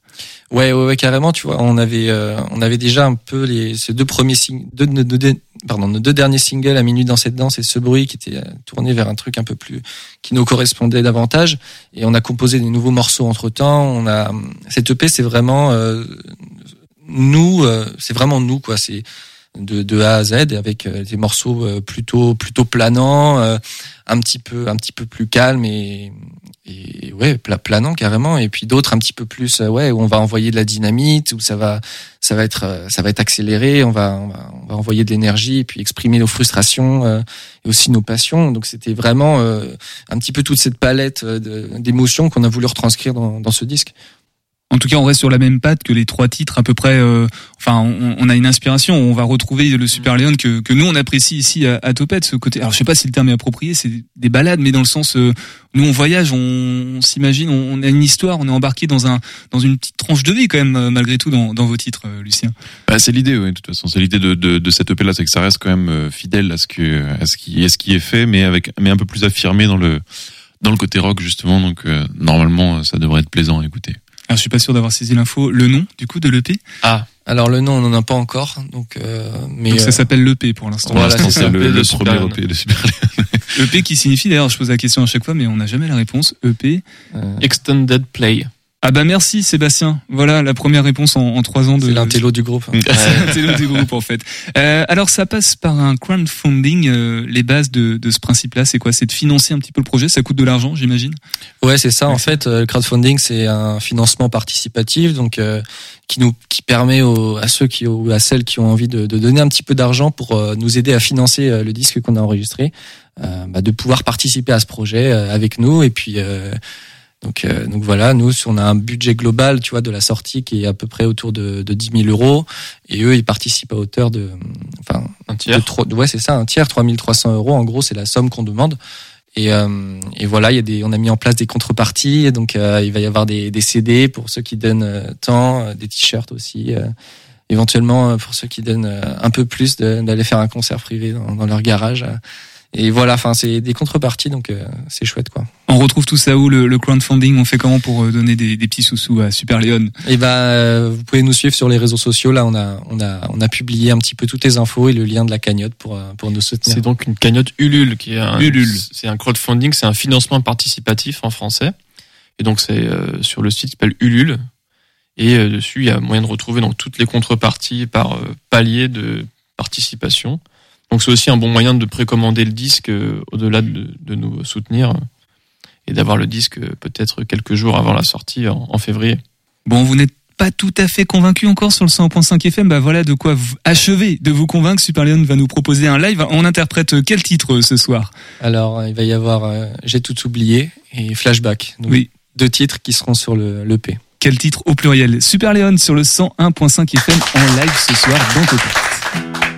Ouais, ouais, ouais, carrément. Tu vois, on avait, euh, on avait déjà un peu les ces deux premiers singles, deux, nos deux, pardon, nos deux derniers singles, à minute dans cette danse et ce bruit, qui était euh, tourné vers un truc un peu plus qui nous correspondait davantage. Et on a composé des nouveaux morceaux entre temps. On a cette EP, c'est vraiment euh, nous, euh, c'est vraiment nous, quoi. C'est de, de A à Z avec euh, des morceaux euh, plutôt plutôt planants, euh, un petit peu un petit peu plus calmes et et ouais pla- planant carrément. Et puis d'autres un petit peu plus ouais où on va envoyer de la dynamite où ça va ça va être ça va être accéléré on va on va, on va envoyer de l'énergie et puis exprimer nos frustrations euh, et aussi nos passions. Donc c'était vraiment euh, un petit peu toute cette palette d'émotions qu'on a voulu retranscrire dans, dans ce disque En tout cas, on reste sur la même patte que les trois titres à peu près. euh, enfin, on, on a une inspiration. On va retrouver le Super Leon que, que nous on apprécie ici à, à Topette. Ce côté. Alors, je sais pas si le terme est approprié. C'est des balades, mais dans le sens, euh, nous on voyage, on, on s'imagine, on, on a une histoire, on est embarqué dans un dans une petite tranche de vie quand même euh, malgré tout dans, dans vos titres, euh, Lucien. Bah, c'est l'idée, oui, de toute façon. C'est l'idée de, de, de cette EP là, c'est que ça reste quand même euh, fidèle à ce que, à ce qui, à ce qui est fait, mais avec, mais un peu plus affirmé dans le, dans le côté rock, justement. Donc, euh, normalement, ça devrait être plaisant à écouter. Alors, je suis pas sûr d'avoir saisi l'info. Le nom, du coup, de l'EP Ah, alors le nom, on n'en a pas encore, donc. Euh, mais Donc ça euh, s'appelle l'EP pour l'instant. Voilà, Pour l'instant, c'est ça. le, EP le premier EP de Super. EP qui signifie, d'ailleurs, je pose la question à chaque fois, mais on n'a jamais la réponse. EP. Extended Play. Ah bah merci Sébastien. Voilà la première réponse en, en trois ans de. C'est l'intello du groupe. [LAUGHS] C'est l'intello du groupe en fait. Euh, alors ça passe par un crowdfunding. euh, les bases de, de ce principe-là, c'est quoi? C'est de financer un petit peu le projet? Ça coûte de l'argent, j'imagine? Ouais, c'est ça. En fait, euh, le crowdfunding, c'est un financement participatif, donc euh, qui nous qui permet aux, à ceux qui ou à celles qui ont envie de, de donner un petit peu d'argent pour euh, nous aider à financer euh, le disque qu'on a enregistré, euh, bah, de pouvoir participer à ce projet euh, avec nous. Et puis euh, donc euh, donc voilà, nous on a un budget global, tu vois, de la sortie qui est à peu près autour de, de 10 000 euros, et eux ils participent à hauteur de enfin Un tiers. de trois- ouais c'est ça, un tiers, 3300 euros. En gros, c'est la somme qu'on demande. Et, euh, et voilà, il y a des, on a mis en place des contreparties. Donc, euh, il va y avoir des, des CD pour ceux qui donnent euh, tant, euh, des t-shirts aussi. euh, éventuellement, pour ceux qui donnent un peu plus, d'aller faire un concert privé dans, dans leur garage. Et voilà, enfin, c'est des contreparties, donc euh, c'est chouette, quoi. On retrouve tout ça où le, le crowdfunding On fait comment pour euh, donner des, des petits sous-sous à Super Leon Et ben, euh, vous pouvez nous suivre sur les réseaux sociaux. Là, on a, on a, on a publié un petit peu toutes les infos et le lien de la cagnotte pour, pour nous soutenir. C'est donc une cagnotte Ulule qui est un, Ulule. c'est un crowdfunding, c'est un financement participatif en français. Et donc c'est euh, sur le site qui s'appelle Ulule. Et euh, dessus, il y a moyen de retrouver donc toutes les contreparties par euh, palier de participation. Donc c'est aussi un bon moyen de précommander le disque euh, au-delà de, de nous soutenir euh, et d'avoir le disque euh, peut-être quelques jours avant la sortie en, en février. Bon, vous n'êtes pas tout à fait convaincu encore sur le 100.5 FM. Bah voilà de quoi vous achever de vous convaincre. Super Leon va nous proposer un live. On interprète quel titre ce soir? Alors, il va y avoir euh, J'ai tout oublié et Flashback. Donc, Oui. Deux titres qui seront sur le l'EP. Quel titre au pluriel? Super Leon sur le 101.5 FM en live ce soir dans Topette.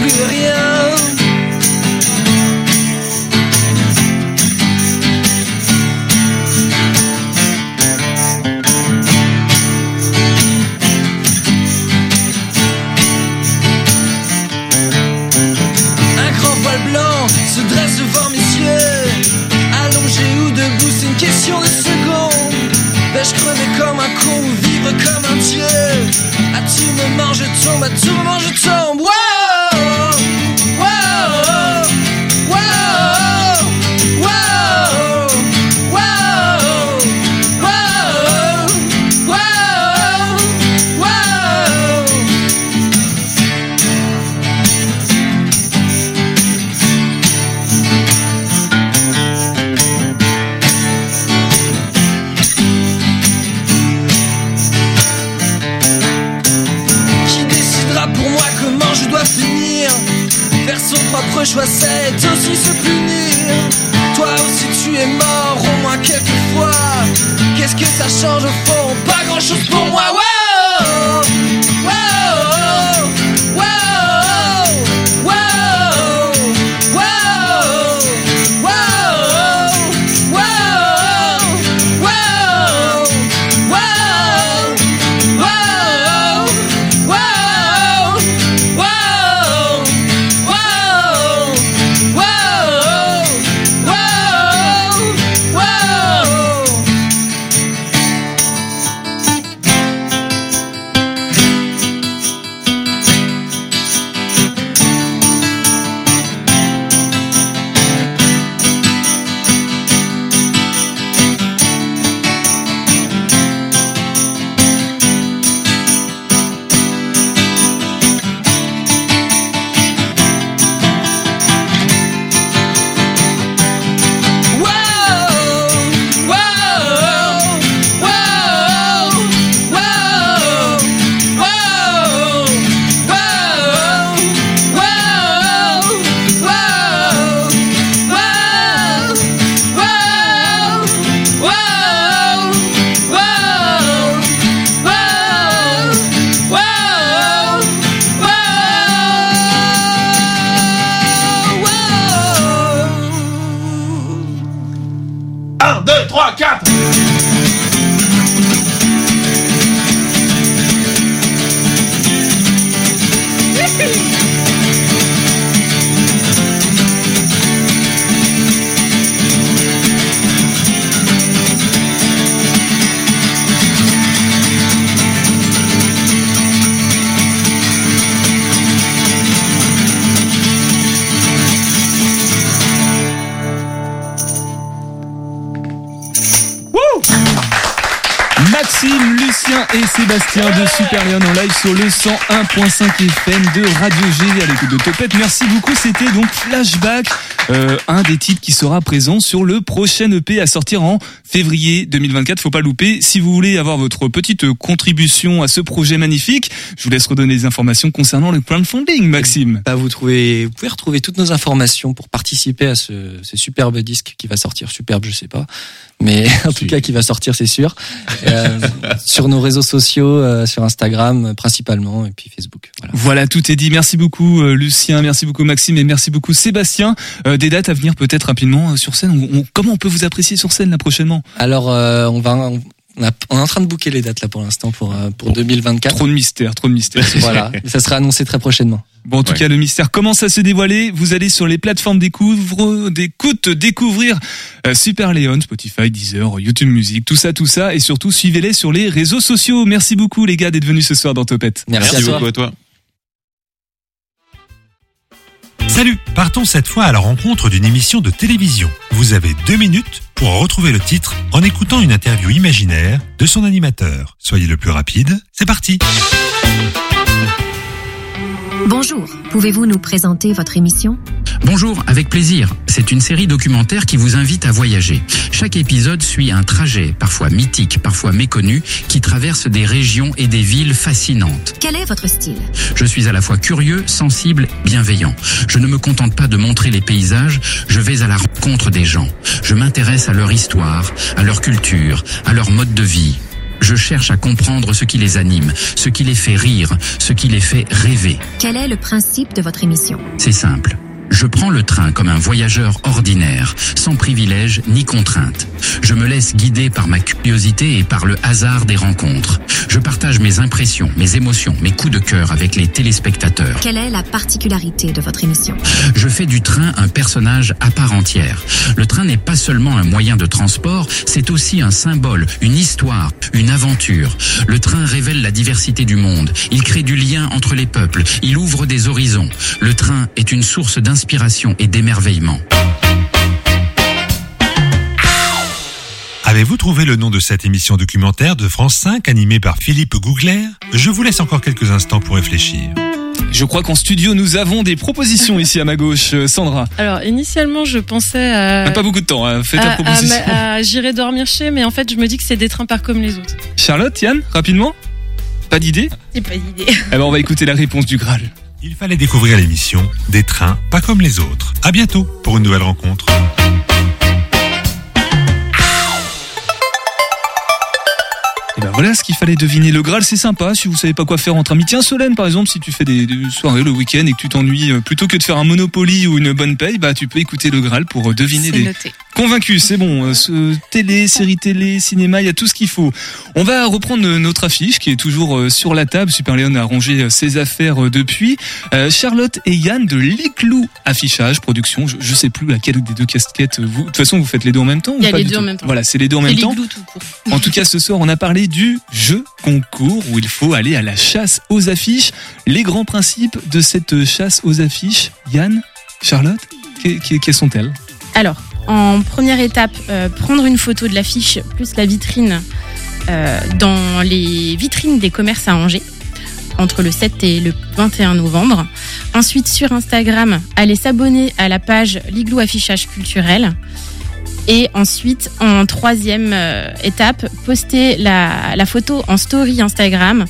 plus rien. Lucien et Sébastien de Super Lyon en live sur le 101.5 FM de Radio G à l'écoute de Topette. Merci beaucoup. C'était donc Flashback, euh, un des titres qui sera présent sur le prochain EP à sortir en février 2024. Faut pas louper. Si vous voulez avoir votre petite contribution à ce projet magnifique, je vous laisse redonner les informations concernant le crowdfunding, Maxime. Bah, vous trouvez, vous pouvez retrouver toutes nos informations pour participer à ce, ce superbe disque qui va sortir. Superbe, je sais pas, mais [LAUGHS] en tout cas qui va sortir, c'est sûr. Euh, [LAUGHS] sur nos réseaux sociaux, euh, sur Instagram principalement, et puis Facebook. Voilà. Voilà, tout est dit. Merci beaucoup euh, Lucien, merci beaucoup Maxime et merci beaucoup Sébastien. Euh, des dates à venir peut-être rapidement euh, sur scène. On- on- comment on peut vous apprécier sur scène là prochainement Alors, euh, on va, on, on a- on est en train de booker les dates là pour l'instant pour euh, pour 2024. Trop de mystère, trop de mystère. [LAUGHS] voilà, ça sera annoncé très prochainement. Bon, en tout cas, le mystère commence à se dévoiler. Vous allez sur les plateformes découvre, d'écoute, découvrir euh, Super Léon, Spotify, Deezer, YouTube Music, tout ça, tout ça. Et surtout, suivez-les sur les réseaux sociaux. Merci beaucoup, les gars, d'être venus ce soir dans Topette. Merci, à toi. beaucoup à toi. Salut, partons cette fois à la rencontre d'une émission de télévision. Vous avez deux minutes pour retrouver le titre en écoutant une interview imaginaire de son animateur. Soyez le plus rapide, c'est parti Bonjour, pouvez-vous nous présenter votre émission? Bonjour, avec plaisir. C'est une série documentaire qui vous invite à voyager. Chaque épisode suit un trajet, parfois mythique, parfois méconnu, qui traverse des régions et des villes fascinantes. Quel est votre style? Je suis à la fois curieux, sensible, bienveillant. Je ne me contente pas de montrer les paysages, je vais à la rencontre des gens. Je m'intéresse à leur histoire, à leur culture, à leur mode de vie. Je cherche à comprendre ce qui les anime, ce qui les fait rire, ce qui les fait rêver. Quel est le principe de votre émission? C'est simple. Je prends le train comme un voyageur ordinaire, sans privilèges ni contraintes. Je me laisse guider par ma curiosité et par le hasard des rencontres. Je partage mes impressions, mes émotions, mes coups de cœur avec les téléspectateurs. Quelle est la particularité de votre émission? Je fais du train un personnage à part entière. Le train n'est pas seulement un moyen de transport, c'est aussi un symbole, une histoire, une aventure. Le train révèle la diversité du monde. Il crée du lien entre les peuples. Il ouvre des horizons. Le train est une source d'inspiration et d'émerveillement. Avez-vous trouvé le nom de cette émission documentaire de France 5 animée par Philippe Gougler? Je vous laisse encore quelques instants pour réfléchir. Je crois qu'en studio, nous avons des propositions ici à ma gauche. Euh, Sandra, Alors, initialement, je pensais à. Même pas beaucoup de temps. hein. Fais ta à- à proposition. à J'irai dormir chez, mais en fait, je me dis que c'est des trains pas comme les autres. Charlotte, Yann, rapidement? Pas d'idée? C'est pas d'idée. Eh ben, on va écouter la réponse du Graal. Il fallait découvrir l'émission Des trains pas comme les autres. À bientôt pour une nouvelle rencontre. Et ben voilà ce qu'il fallait deviner. Le Graal, c'est sympa. Si vous savez pas quoi faire entre amis, tiens Solène par exemple, si tu fais des, des soirées le week-end et que tu t'ennuies, euh, plutôt que de faire un Monopoly ou une bonne paye, bah tu peux écouter le Graal pour euh, deviner des. noté. Convaincu, c'est bon. euh, ce- télé, série télé, cinéma, il y a tout ce qu'il faut. On va reprendre notre affiche qui est toujours euh, sur la table. Super Léon a rangé euh, ses affaires depuis. Euh, Charlotte et Yann de Liclou Affichage Production. Je, je sais plus laquelle des deux casquettes. Vous, de toute façon, vous faites les deux en même temps Il y ou a pas les deux en tout même temps. Voilà, c'est les deux en même temps. tout court. En tout cas, ce soir, on a parlé du jeu concours où il faut aller à la chasse aux affiches. Les grands principes de cette chasse aux affiches, Yann, Charlotte, que- que- quelles sont-elles? Alors, en première étape, euh, prendre une photo de l'affiche plus la vitrine euh, dans les vitrines des commerces à Angers entre le 7 et le 21 novembre. Ensuite, sur Instagram, aller s'abonner à la page Liglou Affichage Culturel. Et ensuite, en troisième euh, étape, poster la, la photo en story Instagram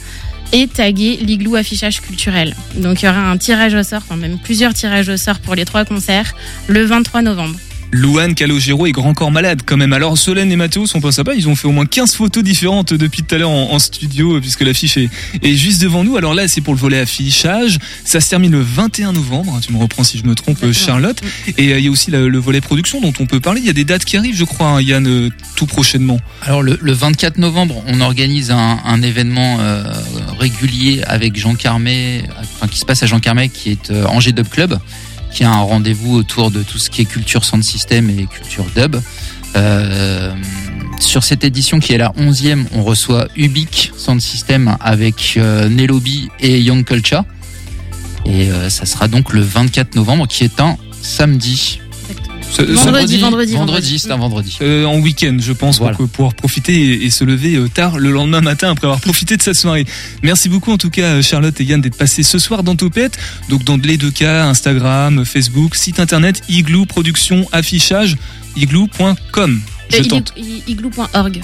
et taguer Liglou Affichage Culturel. Donc il y aura un tirage au sort, enfin même plusieurs tirages au sort pour les trois concerts le 23 novembre. Louane, Calogero et Grand Corps Malade quand même. Alors Solène et Mathéo sont pas sympas, ils ont fait au moins 15 photos différentes depuis tout à l'heure en, en studio euh, puisque l'affiche est, est juste devant nous. Alors là c'est pour le volet affichage, ça se termine le 21 novembre, tu me reprends si je me trompe euh, Charlotte. Et euh, il y a aussi la- le volet production dont on peut parler, il y a des dates qui arrivent je crois hein, Yann euh, tout prochainement. Alors le, le 24 novembre, on organise un, un événement euh, régulier avec Jean Carmet, enfin qui se passe à Jean Carmet, qui est euh, Angers Dub Club, qui a un rendez-vous autour de tout ce qui est culture sound system et culture dub. Euh, sur cette édition qui est la 11e, on reçoit Ubique Sound System avec euh, Nelobi et Young Culture. Et euh, ça sera donc le 24 novembre, qui est un samedi. Ce- Vendredi, vendredi, vendredi. Vendredi, c'est un vendredi. Euh, en week-end, je pense, pour pouvoir profiter et, et se lever euh, tard le lendemain matin après avoir profité de sa soirée. Merci beaucoup en tout cas euh, Charlotte et Yann d'être passés ce soir dans Topette. Donc dans les deux cas, Instagram, Facebook, site internet, Igloo Production Affichage, igloo.com. Je tente. iglu- Igloo.org.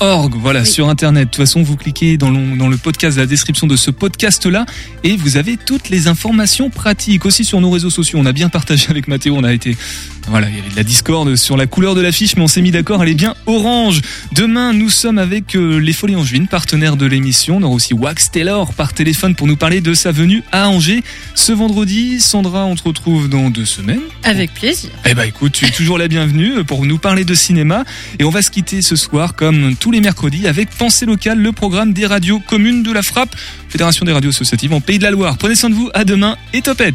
.org, voilà, Oui. sur internet. De toute façon, vous cliquez dans le, dans le podcast, la description de ce podcast-là, et vous avez toutes les informations pratiques. Aussi sur nos réseaux sociaux, on a bien partagé avec Mathéo, on a été, voilà, il y avait de la discorde sur la couleur de l'affiche, mais on s'est mis d'accord, elle est bien orange. Demain, nous sommes avec euh, les Folies Angevines, partenaires de l'émission. On aura aussi Wax Taylor par téléphone pour nous parler de sa venue à Angers. Ce vendredi, Sandra, on te retrouve dans deux semaines. Avec plaisir. Eh ben écoute, tu es toujours la bienvenue pour nous parler de cinéma et on va se quitter ce soir comme tous les mercredis avec Pensée locale, le programme des radios communes de la Frappe, Fédération des radios associatives en Pays de la Loire. Prenez soin de vous, à demain et topette.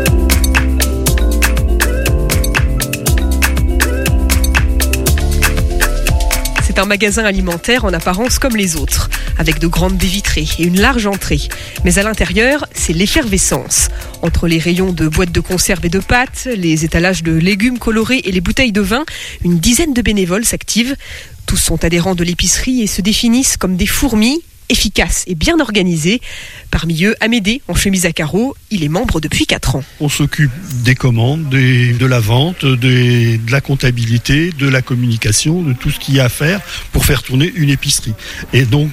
C'est un magasin alimentaire en apparence comme les autres, avec de grandes baies vitrées et une large entrée. Mais à l'intérieur, c'est l'effervescence. Entre les rayons de boîtes de conserve et de pâtes, les étalages de légumes colorés et les bouteilles de vin, une dizaine de bénévoles s'activent. Tous sont adhérents de l'épicerie et se définissent comme des fourmis efficaces et bien organisées. Parmi eux, Amédée, en chemise à carreaux, il est membre depuis 4 ans. On s'occupe des commandes, des- de la vente, de la comptabilité, de la communication, de tout ce qu'il y a à faire pour faire tourner une épicerie. Et donc,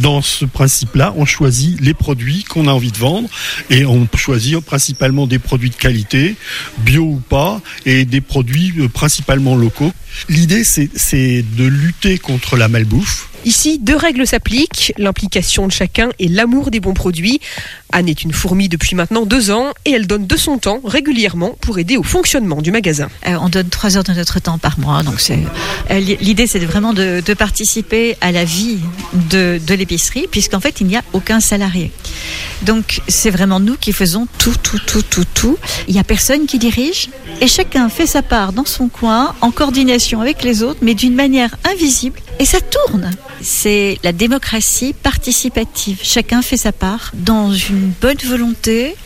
dans ce principe-là, on choisit les produits qu'on a envie de vendre et on choisit principalement des produits de qualité, bio ou pas, et des produits euh, principalement locaux. L'idée, c'est de lutter contre la malbouffe. Ici, deux règles s'appliquent, l'implication de chacun et l'amour des bons produits. Anne est une fourmi depuis maintenant deux ans et elle donne de son temps régulièrement pour aider au fonctionnement du magasin. Euh, on donne trois heures de notre temps par mois. Donc euh, li- l'idée, c'est vraiment de, de participer à la vie de, de l'épicerie, puisqu'en fait, il n'y a aucun salarié. Donc c'est vraiment nous qui faisons tout, tout, tout, tout, tout. Il n'y a personne qui dirige et chacun fait sa part dans son coin, en coordination avec les autres, mais d'une manière invisible. Et ça tourne. C'est la démocratie participative. Chacun fait sa part dans une bonne volonté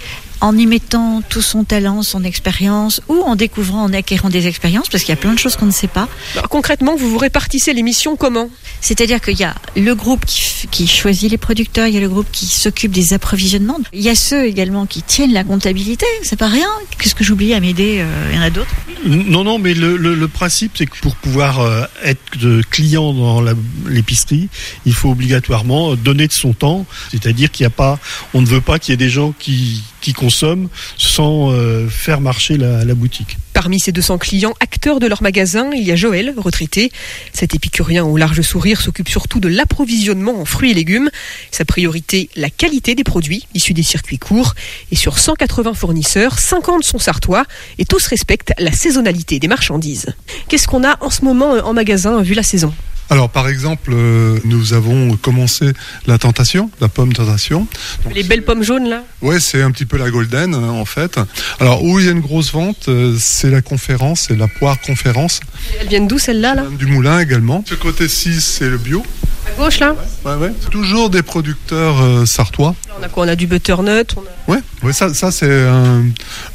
en y mettant tout son talent, son expérience, ou en découvrant, en acquérant des expériences, parce qu'il y a plein de choses qu'on ne sait pas. Alors, concrètement, vous vous répartissez les missions comment? C'est-à-dire qu'il y a le groupe qui, choisit les producteurs, il y a le groupe qui s'occupe des approvisionnements, il y a ceux également qui tiennent la comptabilité, c'est pas rien. Qu'est-ce que j'oublie à m'aider euh, Il y en a d'autres? Non, non, mais le, le- le principe, c'est que pour pouvoir euh, être de client dans l'épicerie, il faut obligatoirement donner de son temps. C'est-à-dire qu'il n'y a pas, on ne veut pas qu'il y ait des gens qui, qui consomment sans euh, faire marcher la, la boutique. Parmi ces 200 clients acteurs de leur magasin, il y a Joël, retraité. Cet épicurien au large sourire s'occupe surtout de l'approvisionnement en fruits et légumes. Sa priorité, la qualité des produits issus des circuits courts. Et sur 180 fournisseurs, 50 sont sartois et tous respectent la saisonnalité des marchandises. Qu'est-ce qu'on a en ce moment euh, en magasin vu la saison? Alors, par exemple, euh, nous avons commencé la tentation, la pomme tentation. Les belles pommes jaunes là? Ouais, c'est un petit peu la golden hein, en fait. Alors, où il y a une grosse vente, euh, c'est la conférence, c'est la poire conférence. Elles viennent d'où celles-là là? Du moulin également. Ce côté-ci, c'est le bio. À gauche là? Ouais, ouais. Toujours des producteurs euh, sartois. Là, On a quoi? On a du butternut on a- Ouais, ouais ça, ça c'est un,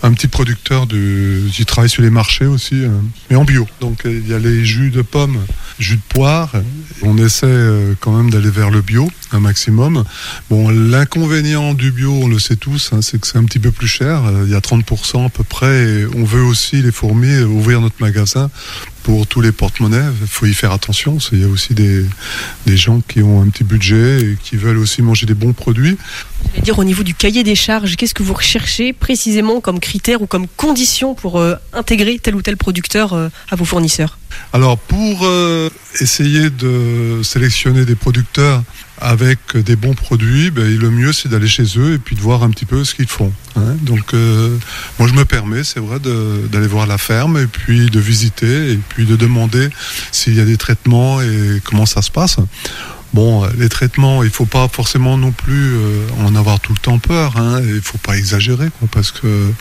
un petit producteur de, qui travaille sur les marchés aussi, euh, mais en bio. Donc il y a les jus de pommes, jus de poire. On essaie euh, quand même d'aller vers le bio un maximum. Bon, l'inconvénient du bio, on le sait tous, hein, c'est que c'est un petit peu plus cher. Euh, Il y a 30% à peu près. On veut aussi les fourmis euh, ouvrir notre magasin pour tous les porte-monnaies. Il faut y faire attention. qu'il y a aussi des, des gens qui ont un petit budget et qui veulent aussi manger des bons produits. Dire au niveau du cahier des charges, qu'est-ce que vous recherchez précisément comme critère ou comme condition pour euh, intégrer tel ou tel producteur euh, à vos fournisseurs? Alors pour euh, essayer de sélectionner des producteurs avec des bons produits, ben, le mieux c'est d'aller chez eux et puis de voir un petit peu ce qu'ils font. hein. Donc moi je me permets, c'est vrai, d'aller voir la ferme et puis de visiter et puis de demander s'il y a des traitements et comment ça se passe. Bon, les traitements, il faut pas forcément non plus euh, en avoir tout le temps peur. Hein, il faut pas exagérer, quoi, parce que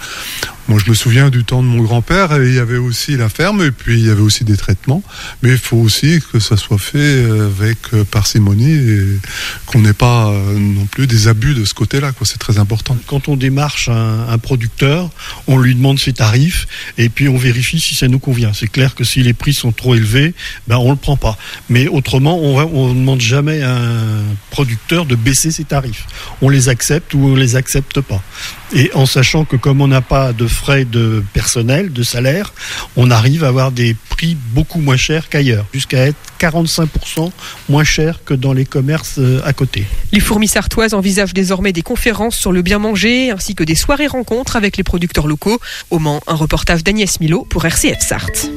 moi, je me souviens du temps de mon grand-père, il y avait aussi la ferme, et puis il y avait aussi des traitements. Mais il faut aussi que ça soit fait euh, avec euh, parcimonie et qu'on n'ait pas euh, non plus des abus de ce côté-là. C'est très important. Quand on démarche un, producteur, on lui demande ses tarifs et puis on vérifie si ça nous convient. C'est clair que si les prix sont trop élevés, ben on le prend pas. Mais autrement, on ne demande jamais à un producteur de baisser ses tarifs. On les accepte ou on les accepte pas. Et en sachant que comme on n'a pas de frais de personnel, de salaire, on arrive à avoir des prix beaucoup moins chers qu'ailleurs, jusqu'à être 45% moins cher que dans les commerces euh, à côté. Les fourmis sartoises envisagent désormais des conférences sur le bien manger, ainsi que des soirées rencontres avec les producteurs locaux. Au Mans, un reportage d'Agnès Milo pour RCF Sarthe.